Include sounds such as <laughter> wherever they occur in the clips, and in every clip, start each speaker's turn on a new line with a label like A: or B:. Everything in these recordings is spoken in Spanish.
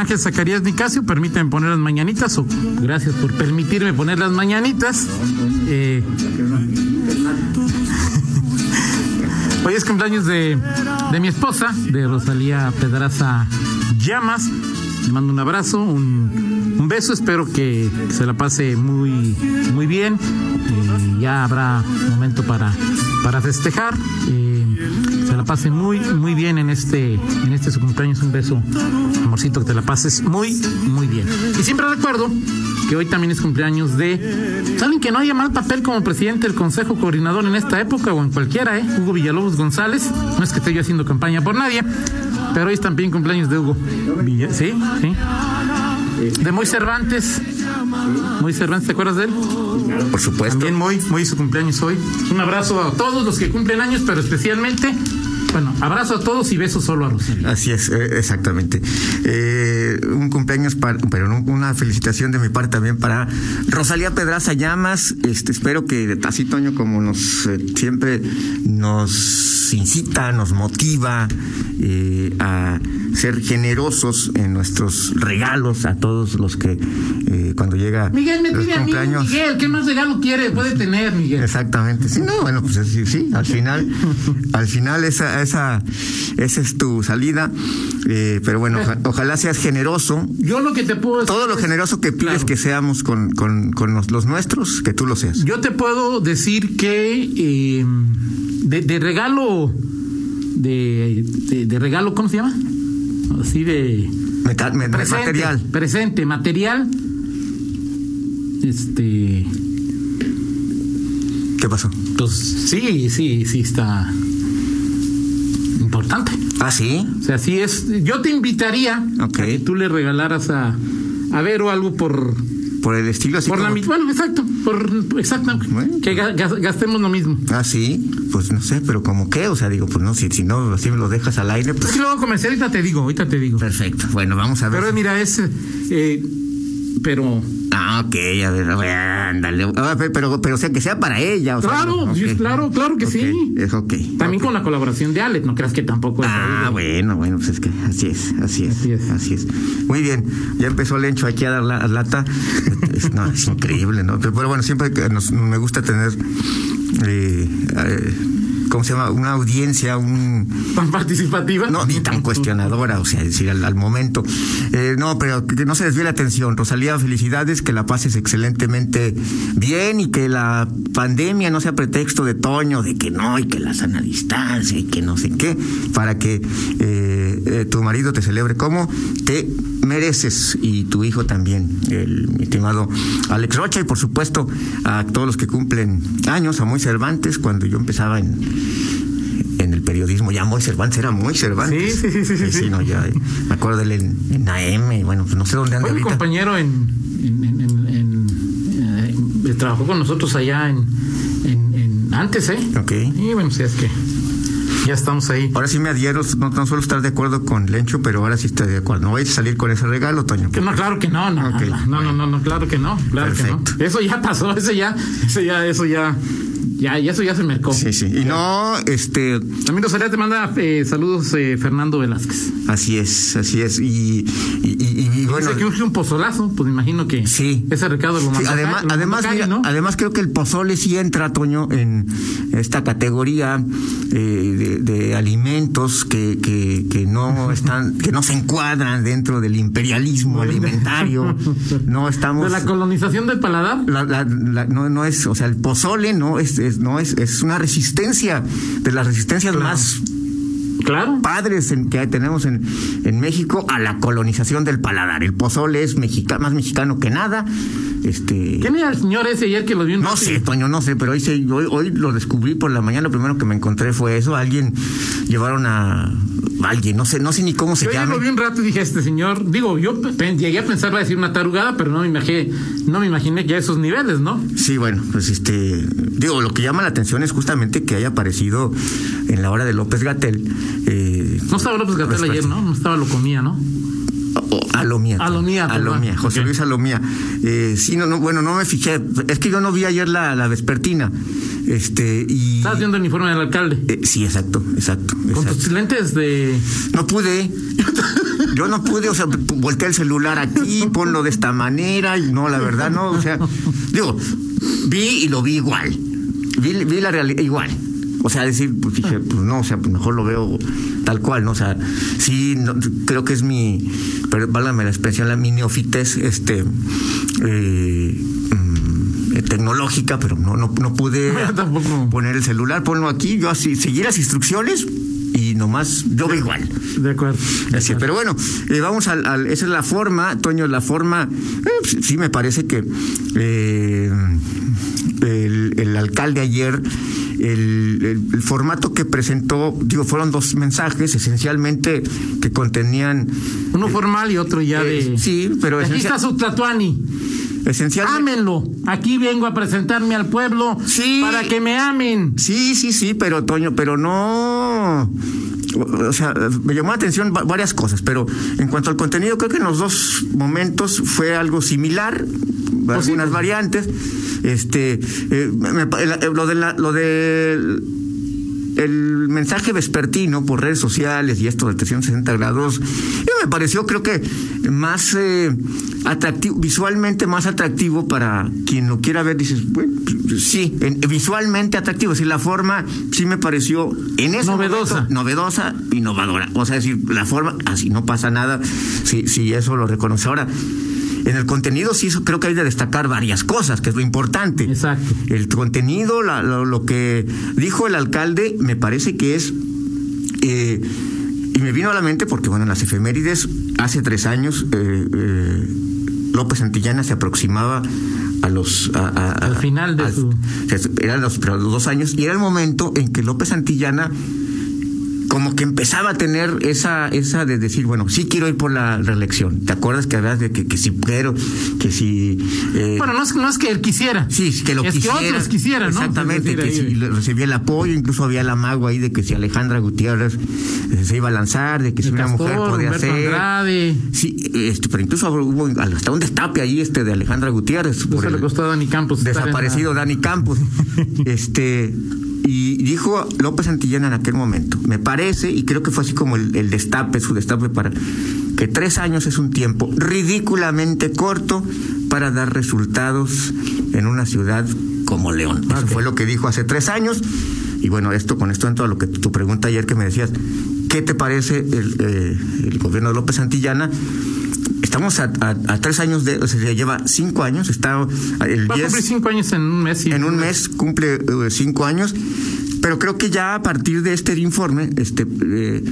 A: Ángel Zacarías Nicasio. Permíteme poner las mañanitas. O gracias por permitirme poner las mañanitas. Eh, <laughs> hoy es cumpleaños de, de mi esposa, de Rosalía Pedraza Llamas. Le mando un abrazo, un, un beso. Espero que se la pase muy, muy bien. Y ya habrá momento para, para festejar. Eh, la pase muy, muy bien en este, en este su cumpleaños. Un beso, amorcito, que te la pases muy, muy bien. Y siempre recuerdo que hoy también es cumpleaños de. ¿Saben que no haya mal papel como presidente del Consejo Coordinador en esta época o en cualquiera, eh? Hugo Villalobos González. No es que esté yo haciendo campaña por nadie, pero hoy es también cumpleaños de Hugo. Villa- Sí, sí. De Moy Cervantes. Moy Cervantes, ¿te acuerdas de él?
B: Por supuesto.
A: También Moy, Moy su cumpleaños hoy. Un abrazo a todos los que cumplen años, pero especialmente, bueno, abrazo a todos y besos solo a Rosalía.
B: Así es, eh, exactamente. Eh, un cumpleaños, para, pero una felicitación de mi parte también para Rosalía Pedraza Llamas. Este, espero que así, Toño, como nos eh, siempre nos incita, nos motiva eh, a ser generosos en nuestros regalos a todos los que eh, cuando llega
A: Miguel, me
B: los
A: pide a mí,
B: cumpleaños.
A: Miguel, ¿qué más regalo quiere? Puede tener, Miguel.
B: Exactamente. Sí, no, bueno, pues sí, sí, al final, <laughs> al final esa, esa, esa es tu salida. Eh, pero bueno, oja- ojalá seas generoso.
A: Yo lo que te puedo decir
B: Todo lo generoso que pides
A: Claro.
B: que seamos con, con, con los, los nuestros, que tú lo seas.
A: Yo te puedo decir que eh, de, de regalo, de, de, de regalo, ¿cómo se llama? Así de
B: me-
A: presente,
B: material.
A: presente, material. Este,
B: ¿Qué pasó?
A: pues sí, sí, sí está importante.
B: Ah, sí.
A: O sea, sí es. Yo te invitaría
B: Ok.
A: a que tú le regalaras a, a ver o algo por
B: Por el estilo así.
A: por la misma. Bueno, exacto, por exacto.
B: Bueno.
A: Que ga- gas- gastemos lo mismo.
B: Ah, sí. Pues no sé, pero como qué, o sea, digo, pues no, si, si no, así me lo dejas al aire,
A: Es
B: pues
A: que luego comercial, ahorita te digo, ahorita te digo.
B: perfecto. Bueno, vamos a ver.
A: Pero mira, es. eh, pero.
B: Ah, ok, a ver, a ver, ándale. Ah, pe- pero, pero, o sea, que sea para ella. O sea,
A: Claro,
B: ok.
A: sí, claro, claro que sí.
B: Es ok.
A: También con la colaboración de Alex, no creas que tampoco es.
B: Ah, bueno, bueno, pues es que así es, así es,
A: Así
B: así
A: es.
B: es. Muy bien, ya empezó Lencho aquí a dar la lata. <laughs> Es, no, es increíble, ¿no? Pero, pero bueno, siempre nos- me gusta tener, eh, eh, ¿cómo se llama? Una audiencia, un...
A: Tan participativa.
B: No, ni tan cuestionadora, o sea, decir al, al momento. Eh, no, pero que no se desvíe la atención. Rosalía, felicidades, que la pases excelentemente bien y que la pandemia no sea pretexto de Toño, de que no, y que la sana distancia y que no sé qué, para que eh, eh, tu marido te celebre como te mereces y tu hijo también, el mi estimado Alex Rocha y por supuesto a todos los que cumplen años, a Moy Cervantes, cuando yo empezaba en, en el periodismo, ya Moy Cervantes era muy Cervantes.
A: Sí, sí, sí, sí, sí.
B: no, ya, eh, me acuerdo de él en, en AM, bueno, pues no sé dónde anda
A: Fue mi
B: ahorita.
A: compañero en. eh, trabajó con nosotros allá en. en, en- antes, ¿eh?
B: Ok.
A: Y bueno, si es que. Ya estamos ahí.
B: Ahora sí me adhiero, no, no suelo estar de acuerdo con Lencho, pero ahora sí estoy de acuerdo. No voy a salir con ese regalo, Toño.
A: No, claro que no, no, no, no, no, no, claro que no, claro que no. Eso ya pasó, <laughs> eso ya, eso ya, eso ya, ya, ya eso ya se mercó.
B: Sí, sí. Y no, este,
A: También Rosalía te manda eh, saludos eh, Fernando Velázquez.
B: así es, así es. Y, y, y- y bueno.
A: Que un, un pozolazo, pues me imagino que
B: Sí.
A: ese recado lo
B: Sí, además,
A: lo
B: además,
A: ¿no?
B: además creo que el pozole sí entra, Toño, en esta categoría eh, de, de alimentos que, que, que no <laughs> están, que no se encuadran dentro del imperialismo alimentario. No <laughs> estamos.
A: de la colonización del paladar.
B: la- la- la- no, no es, o sea, el pozole no es, es- no es, es una resistencia de las resistencias
A: Claro.
B: más
A: Claro.
B: padres en, que tenemos en, en México a la colonización del paladar. El pozole es mexica, más mexicano que nada. Este,
A: ¿Quién era el señor ese ayer que lo vio en
B: no sé, Toño, no sé, pero hoy, hoy, hoy lo descubrí por la mañana. Lo primero que me encontré fue eso. Alguien llevaron a alguien, no sé, no sé ni cómo se
A: Yo
B: llama.
A: lo vi un rato y dije, este señor, digo, yo llegué a pensar va a decir una tarugada, pero no me imaginé, no me imaginé que a esos niveles, ¿no?
B: Sí, bueno, pues este, digo, lo que llama la atención es justamente que haya aparecido en la hora de López Gatel. Eh,
A: No estaba López Gatel ayer, ¿no? No estaba lo comía, ¿no?
B: Alomía.
A: Alomía.
B: Alomía, José
A: Ok.
B: Luis Alomía. Eh, sí, no, no, bueno, no me fijé. Es que yo no vi ayer la, la vespertina. Este, y.
A: Estabas viendo el uniforme del alcalde.
B: Eh, sí, exacto, exacto.
A: Con
B: exacto.
A: tus lentes de.
B: No pude. Yo no pude, o sea, volteé el celular aquí, ponlo de esta manera, y no, la verdad, no, o sea, digo, vi y lo vi igual. Vi, vi la realidad igual. O sea, decir, pues dije, pues no, o sea, pues mejor lo veo tal cual, ¿no? O sea, sí, no, creo que es mi, pero válgame la expresión, la mi neofites, este, eh, tecnológica, pero no, no, no pude <laughs> poner el celular, ponlo aquí, yo así, seguí las instrucciones y nomás yo veo igual.
A: De acuerdo. de
B: Así,
A: acuerdo.
B: pero bueno, eh, vamos al, al- esa es la forma, Toño, la forma, eh, sí me parece que eh, el, el alcalde ayer, el, el- el formato que presentó, digo, fueron dos mensajes esencialmente que contenían...
A: Uno formal y otro ya
B: eh,
A: de.
B: sí, pero
A: Aquí está su tatuani.
B: Esencialmente...
A: Ámenlo. Aquí vengo a presentarme al pueblo
B: Sí.
A: para que me amen.
B: Sí, sí, sí, pero Toño, pero no. O sea, me llamó la atención va- varias cosas, pero en cuanto al contenido, creo que en los dos momentos fue algo similar,
A: Pues
B: algunas variantes. Este, eh, me lo de la, lo de el mensaje vespertino por redes sociales y esto de 360 grados, eh, me pareció creo que más eh, atractivo, visualmente más atractivo para quien lo quiera ver, dices, bueno, pues, sí, en- visualmente atractivo, sí, la forma sí me pareció en ese
A: Novedosa.
B: momento, novedosa, innovadora, o sea, decir, la forma, así no pasa nada, si, si eso lo reconoce ahora. En el contenido sí creo que hay de destacar varias cosas, que es lo importante.
A: Exacto.
B: El contenido, la- lo, lo que dijo el alcalde, me parece que es. eh, y me vino a la mente porque, bueno, en las efemérides, hace tres años, eh, eh, López Santillana se aproximaba a los. a- a-
A: Al final de
B: a-
A: su-
B: Eran los, los dos años, y era el momento en que López Santillana como que empezaba a tener esa esa de decir, bueno, sí quiero ir por la reelección. ¿Te acuerdas que hablas de que, que si quiero, que si... eh,
A: Bueno, no es, no es que él quisiera.
B: Sí, que lo
A: es
B: quisiera.
A: que otros quisieran, ¿no?
B: Exactamente,
A: Es
B: que si recibía el apoyo, incluso había el amago ahí de que si Alejandra Gutiérrez eh, se iba a lanzar, de que si
A: El
B: una mujer
A: Castor,
B: podía
A: Humberto
B: ser.
A: Andrade.
B: Sí, este, pero incluso hubo hasta un destape ahí este de Alejandra Gutiérrez.
A: Eso
B: por
A: le costó a Dani Campos. en la-
B: desaparecido Dani Campos. <laughs> este dijo López Santillana en aquel momento, me parece, y creo que fue así como el, el destape, su destape para que tres años es un tiempo ridículamente corto para dar resultados en una ciudad como León. Eso fue lo que dijo hace tres años. Y bueno, esto con esto entro a lo que tu pregunta ayer que me decías, ¿qué te parece el, eh, el gobierno de López Santillana? Estamos a, a- a tres años de, o sea, lleva cinco años, está el
A: Va a
B: 10
A: cumplir cinco años en un mes. sí.
B: en un mes cumple eh, cinco años, pero creo que ya a partir de este informe, este, eh,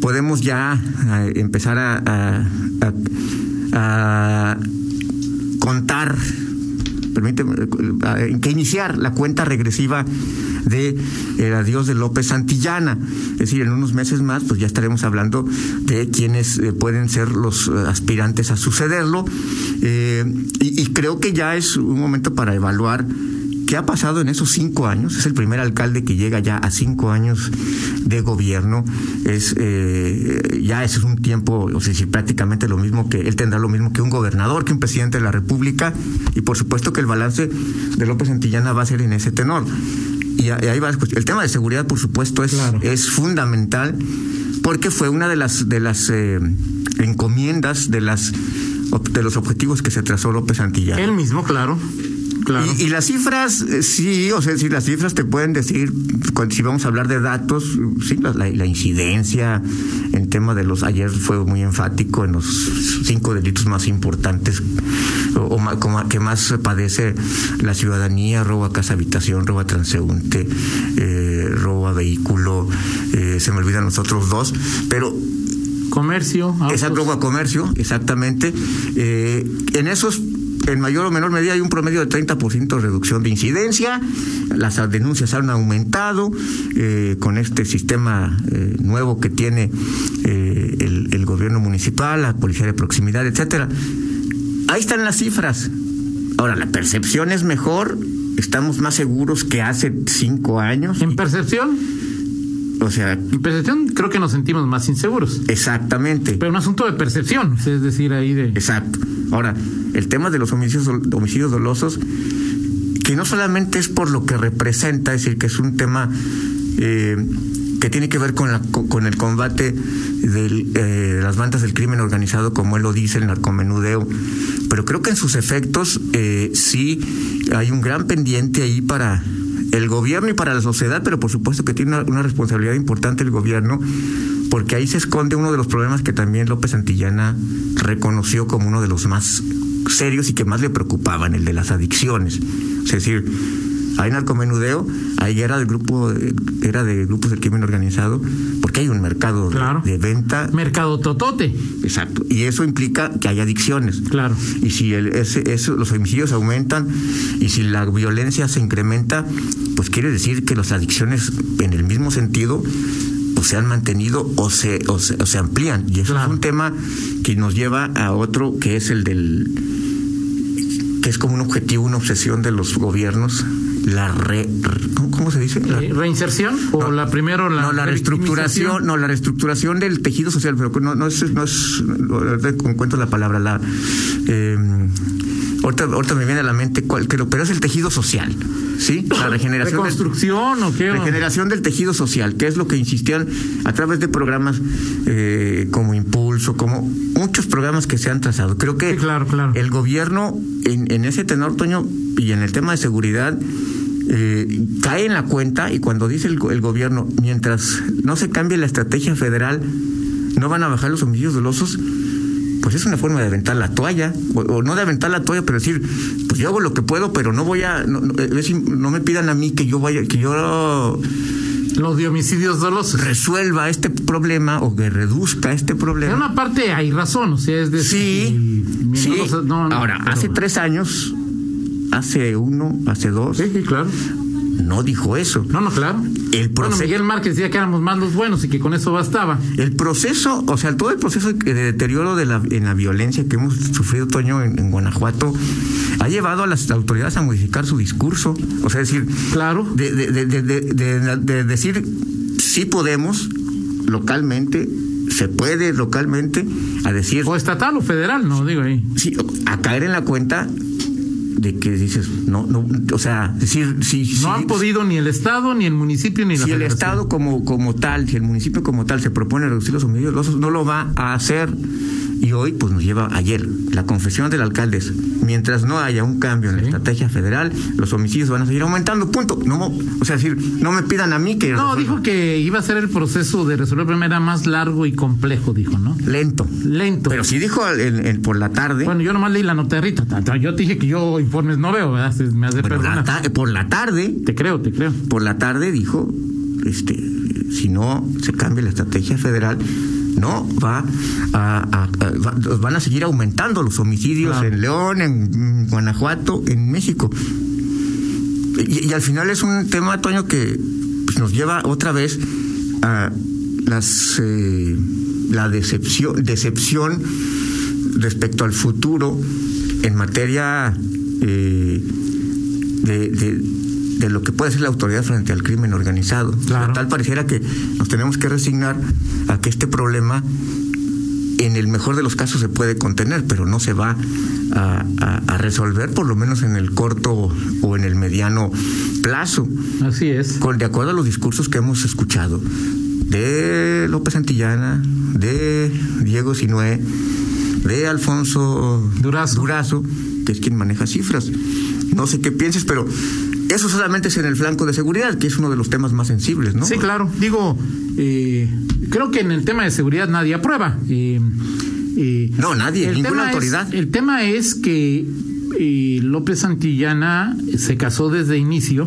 B: podemos ya eh, empezar a, a- contar, permíteme, eh, que iniciar la cuenta regresiva de el adiós de López Santillana. Es decir, en unos meses más, pues ya estaremos hablando de quienes pueden ser los aspirantes a sucederlo. Y creo que ya es un momento para evaluar ¿Qué ha pasado en esos cinco años? Es el primer alcalde que llega ya a cinco años de gobierno. Es eh, ya ese es un tiempo, o sea, si prácticamente lo mismo que él tendrá lo mismo que un gobernador, que un presidente de la República, y por supuesto que el balance de López Santillana va a ser en ese tenor. Y, ahí va el tema de seguridad, por supuesto, es,
A: Claro.
B: es fundamental porque fue una de las de las eh, encomiendas de las de los objetivos que se trazó López Santillana.
A: Él mismo, claro. Claro.
B: Y, y las cifras, eh, sí, o sea, si las cifras te pueden decir, cuando- si vamos a hablar de datos, sí, la, incidencia, el tema de los, ayer fue muy enfático en los cinco delitos más importantes o, como que más padece la ciudadanía, robo a casa habitación, robo a transeúnte, eh, robo a vehículo, eh, se me olvidan los otros dos, pero
A: Comercio. autos.
B: Exacto, comercio, exactamente. Eh, en esos en mayor o menor medida hay un promedio de 30% de reducción de incidencia, las denuncias han aumentado eh, con este sistema eh, nuevo que tiene eh, el, el gobierno municipal, la policía de proximidad, etcétera. Ahí están las cifras. Ahora, la percepción es mejor, estamos más seguros que hace cinco años.
A: En percepción,
B: O sea,
A: en percepción creo que nos sentimos más inseguros.
B: exactamente.
A: Pero un asunto de percepción, es decir, ahí de...
B: Exacto. Ahora, el tema de los homicidios, homicidios dolosos, que no solamente es por lo que representa, es decir, que es un tema eh, que tiene que ver con, la, co- con el combate del, eh, de las bandas del crimen organizado, como él lo dice, el narcomenudeo, pero creo que en sus efectos eh, sí hay un gran pendiente ahí para el gobierno y para la sociedad, pero por supuesto que tiene una, responsabilidad importante el gobierno, porque ahí se esconde uno de los problemas que también López Antillana reconoció como uno de los más serios y que más le preocupaban, el de las adicciones. Es decir, hay narcomenudeo, hay guerra del grupo, era de grupos del crimen organizado, porque hay un mercado de-
A: Claro.
B: de, venta.
A: Mercado totote,
B: Exacto. Y eso implica que hay adicciones.
A: claro.
B: Y si el, ese, eso- los homicidios aumentan y si la violencia se incrementa, pues quiere decir que las adicciones en el mismo sentido o se han mantenido o se, o se, o se amplían. Y eso
A: Claro.
B: es un tema que nos lleva a otro que es el del que es como un objetivo, una obsesión de los gobiernos, la re, ¿cómo, cómo se dice? La-
A: Eh, ¿Reinserción? ¿O
B: no,
A: la primero la
B: no, la reestructuración, no, la reestructuración del tejido social, pero no, no es, no es, encuentro la palabra, la, eh, ahorita, ahorita me viene a la mente cuál, pero, pero es el tejido social, ¿sí? La <laughs> regeneración. del-
A: ¿Reconstrucción o qué?
B: Regeneración del tejido social, que es lo que insistían a través de programas eh, como Impulso, como muchos programas que se han trazado. Creo que
A: Sí, claro, claro.
B: el gobierno en, en ese tenor, Toño, y en el tema de seguridad, eh, cae en la cuenta y cuando dice el, go- el gobierno, mientras no se cambie la estrategia federal, no van a bajar los homicidios dolosos, pues es una forma de aventar la toalla, o, o no de aventar la toalla, pero decir, pues yo hago lo que puedo, pero no voy a, no, no, me pidan a mí que yo vaya, que yo
A: Los de homicidios dolosos.
B: resuelva este problema o que reduzca este
A: En
B: problema.
A: una parte hay razón, o sea, es decir...
B: Sí, sí.
A: no, no, no,
B: Ahora,
A: pero-
B: hace tres años, hace uno, hace dos,
A: Sí, sí, claro.
B: no dijo eso.
A: No, no, claro.
B: El
A: Bueno,
B: proceso,
A: Miguel Márquez decía que éramos más los buenos y que con eso bastaba.
B: el proceso, o sea, todo el proceso de deterioro de la, en la violencia que hemos sufrido, Toño, en, en Guanajuato, ha llevado a las autoridades a modificar su discurso. O sea, decir,
A: Claro.
B: de, de, de, de, de- de- de decir sí podemos localmente, se puede localmente, a decir
A: O estatal o federal, no digo ahí.
B: sí, a caer en la cuenta de que dices, no, no, o sea, decir, si,
A: No han podido ni el Estado, ni el municipio, ni la
B: si el. Estado como, como tal, si el municipio como tal se propone reducir los homicidios no lo va a hacer. Y hoy, pues nos lleva ayer, la confesión del alcalde es, mientras no haya un cambio en la estrategia federal, los homicidios van a seguir aumentando, punto. No, o sea, decir, no me pidan a mí que...
A: No,
B: resuelva.
A: dijo que iba a ser el proceso de resolver el problema era más largo y complejo, dijo, ¿no?
B: Lento.
A: Lento.
B: Pero sí dijo en- por la tarde,
A: Bueno, yo nomás leí la nota de Rita. Yo te dije que yo informes no veo, ¿verdad? Me hace
B: bueno, la por la tarde,
A: Te creo, te creo.
B: por la tarde dijo, este, si no se cambia la estrategia federal, no va a, a- a- va- van a seguir aumentando los homicidios
A: Claro.
B: en León, en Guanajuato, en México. Y, y al final es un tema, Toño, que pues, nos lleva otra vez a las eh, la decepción, decepción respecto al futuro en materia eh, de, de- de lo que puede ser la autoridad frente al crimen organizado.
A: Claro.
B: Tal pareciera que nos tenemos que resignar a que este problema en el mejor de los casos se puede contener, pero no se va a, a- a resolver, por lo menos en el corto o en el mediano plazo,
A: Así es.
B: con, de acuerdo a los discursos que hemos escuchado de López Santillana, de Diego Sinué, de Alfonso
A: Durazo.
B: Durazo, que es quien maneja cifras. No sé qué pienses, pero eso solamente es en el flanco de seguridad, que es uno de los temas más sensibles, ¿no?
A: Sí, claro. Digo, eh, creo que en el tema de seguridad nadie aprueba. Eh, eh,
B: No, nadie, ninguna
A: es-
B: autoridad.
A: el tema es que eh, López Santillana se casó desde inicio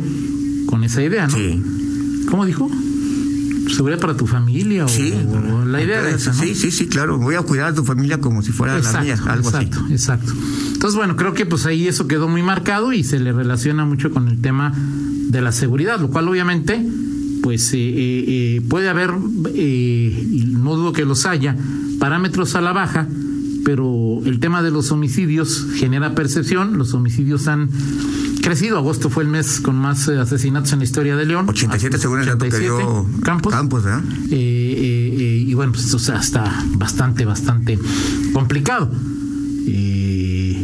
A: con esa idea, ¿no?
B: Sí.
A: ¿Cómo dijo? Seguridad para tu familia
B: Sí,
A: o, la idea de esa, ¿no?
B: sí, sí, sí, claro. Voy a cuidar a tu familia como si fuera la mía, algo
A: exacto,
B: así.
A: Exacto, Entonces, bueno, creo que pues ahí eso quedó muy marcado y se le relaciona mucho con el tema de la seguridad, lo cual obviamente pues eh, eh, eh, puede haber, y no dudo que los haya, parámetros a la baja, pero el tema de los homicidios genera percepción, los homicidios han crecido, agosto fue el mes con más asesinatos en la historia de León.
B: 87 según el dato que dio
A: Campos.
B: Campos ¿verdad?
A: y bueno, pues o sea, está bastante, bastante complicado. si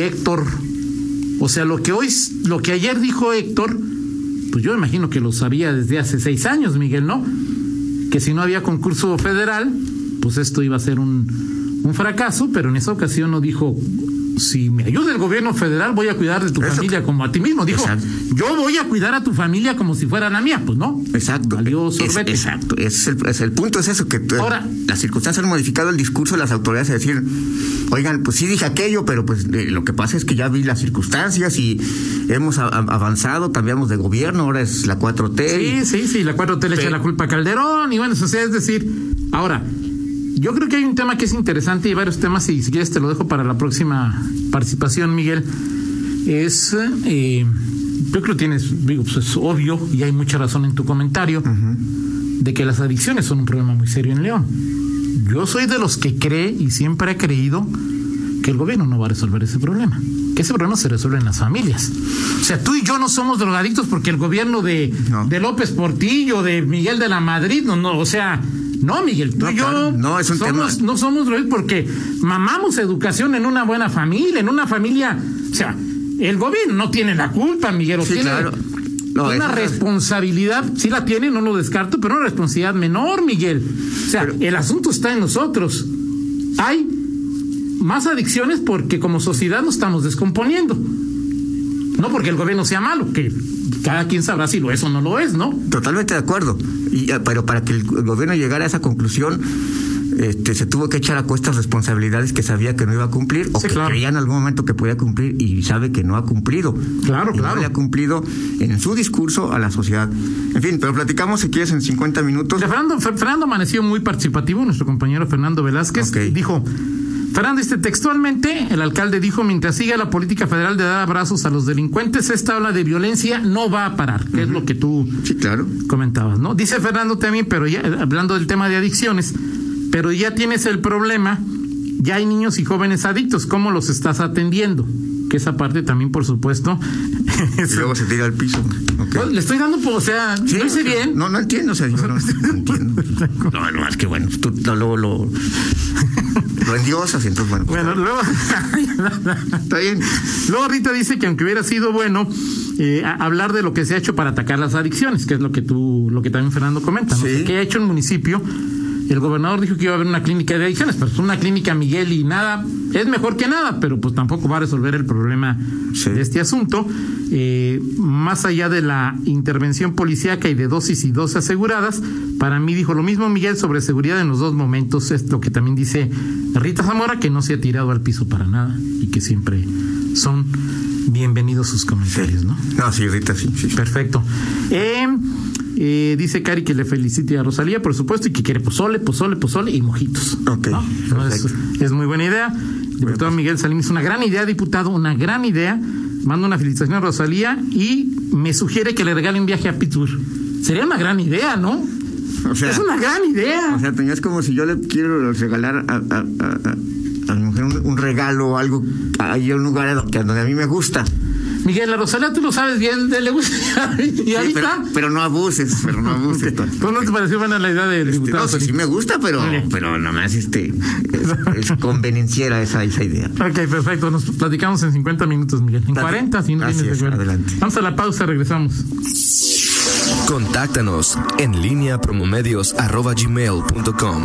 A: Héctor, o sea, lo que hoy, lo que ayer dijo Héctor, pues yo imagino que lo sabía desde hace seis años, Miguel, ¿no? Que si no había concurso federal, pues esto iba a ser un, un fracaso, pero en esa ocasión no dijo si me ayuda el gobierno federal, voy a cuidar de tu familia como a ti mismo. Dijo, yo voy a cuidar a tu familia como si fuera la mía, pues no.
B: Exacto. exacto. Es el, es el, punto es eso, que Ahora, las circunstancias han modificado el discurso de las autoridades, es decir, oigan, pues sí dije aquello, pero pues eh, lo que pasa es que ya vi las circunstancias y hemos avanzado, cambiamos de gobierno, ahora es la 4T.
A: Sí, sí, sí, la 4T le echa la culpa a Calderón y bueno, eso es decir, ahora, yo creo que hay un tema que es interesante y varios temas, y si quieres te lo dejo para la próxima participación, Miguel. Es, eh, yo creo que tienes, digo, pues es obvio y hay mucha razón en tu comentario, de que las adicciones son un problema muy serio en León. Yo soy de los que cree y siempre he creído que el gobierno no va a resolver ese problema. Que ese problema se resuelve en las familias. O sea, tú y yo no somos drogadictos porque el gobierno de, de López Portillo, de Miguel de la Madrid, no, no, o sea, no, Miguel, tú y yo
B: no, es un
A: somos, no somos porque mamamos educación en una buena familia, en una familia, o sea, el gobierno no tiene la culpa, Miguel,
B: sí,
A: tiene
B: claro.
A: una responsabilidad, sí la tiene, no lo descarto, pero una responsabilidad menor, Miguel. O sea, el asunto está en nosotros. Hay más adicciones porque como sociedad nos estamos descomponiendo. No porque el gobierno sea malo, que cada quien sabrá si lo es o no lo es, ¿no?
B: Totalmente de acuerdo. Y, eh, pero para que el gobierno llegara a esa conclusión, este, se tuvo que echar a cuestas responsabilidades que sabía que no iba a cumplir o que creía en algún momento que podía cumplir y sabe que no ha cumplido.
A: Claro, claro.
B: No le ha cumplido en su discurso a la sociedad. En fin, pero platicamos si quieres en 50 minutos.
A: Fernando, Fernando amaneció muy participativo, nuestro compañero Fernando Velázquez. Dijo, Fernando dice textualmente, el alcalde dijo, mientras siga la política federal de dar abrazos a los delincuentes, esta ola de violencia no va a parar, que es lo que tú
B: sí, claro.
A: comentabas, ¿no? Dice Fernando también, pero ya hablando del tema de adicciones, pero ya tienes el problema, ya hay niños y jóvenes adictos, ¿cómo los estás atendiendo? Que esa parte también, por supuedo. <laughs>
B: y luego se tira al piso.
A: le estoy dando, o sea, ¿no hice bien?
B: No, no entiendo, o sea, yo no, <laughs> entiendo. No, no, es que bueno, tú luego lo lo endiosas, entonces bueno.
A: Pues, bueno, luego. <laughs>
B: está bien.
A: Luego Rita dice que aunque hubiera sido bueno eh, hablar de lo que se ha hecho para atacar las adicciones, que es lo que tú, lo que también Fernando comenta, ¿no? ¿Qué ha hecho el municipio? El gobernador dijo que iba a haber una clínica de adicciones, pero es una clínica Miguel y nada, es mejor que nada, pero pues tampoco va a resolver el problema de este asunto. Eh, más allá de la intervención policíaca y de dosis y dosis aseguradas, para mí dijo lo mismo Miguel sobre seguridad en los dos momentos, es lo que también dice Rita Zamora, que no se ha tirado al piso para nada y que siempre son bienvenidos sus comentarios, ¿no?
B: No, sí, Rita, sí. sí.
A: Perfecto. Eh, eh, dice Cari que le felicite a Rosalía, por supuesto, y que quiere pozole, pozole, pozole y mojitos.
B: Ok.
A: es, muy buena idea. Diputado Miguel Salim es una gran idea, diputado, una gran idea. Mando una felicitación a Rosalía y me sugiere que le regale un viaje a Pittsburgh. Sería una gran idea, ¿no? es una gran idea.
B: O sea, es como si yo le quiero regalar a, a, mi mujer un, regalo o algo ahí un lugar donde a mí me gusta.
A: Miguel, la Rosalía tú lo sabes bien, le gusta. <laughs> y ahí
B: pero,
A: está.
B: pero no abuses, pero no abuses.
A: ¿Cómo no te pareció buena la idea del este, diputado?
B: No, sí, me gusta, pero, pero más este, <laughs> es, convenenciera esa, esa idea.
A: Ok, perfecto. Nos platicamos en 50 minutos, Miguel. En 40, si no tienes de
B: Adelante.
A: Vamos a la pausa, regresamos.
C: Contáctanos en línea promomedios.com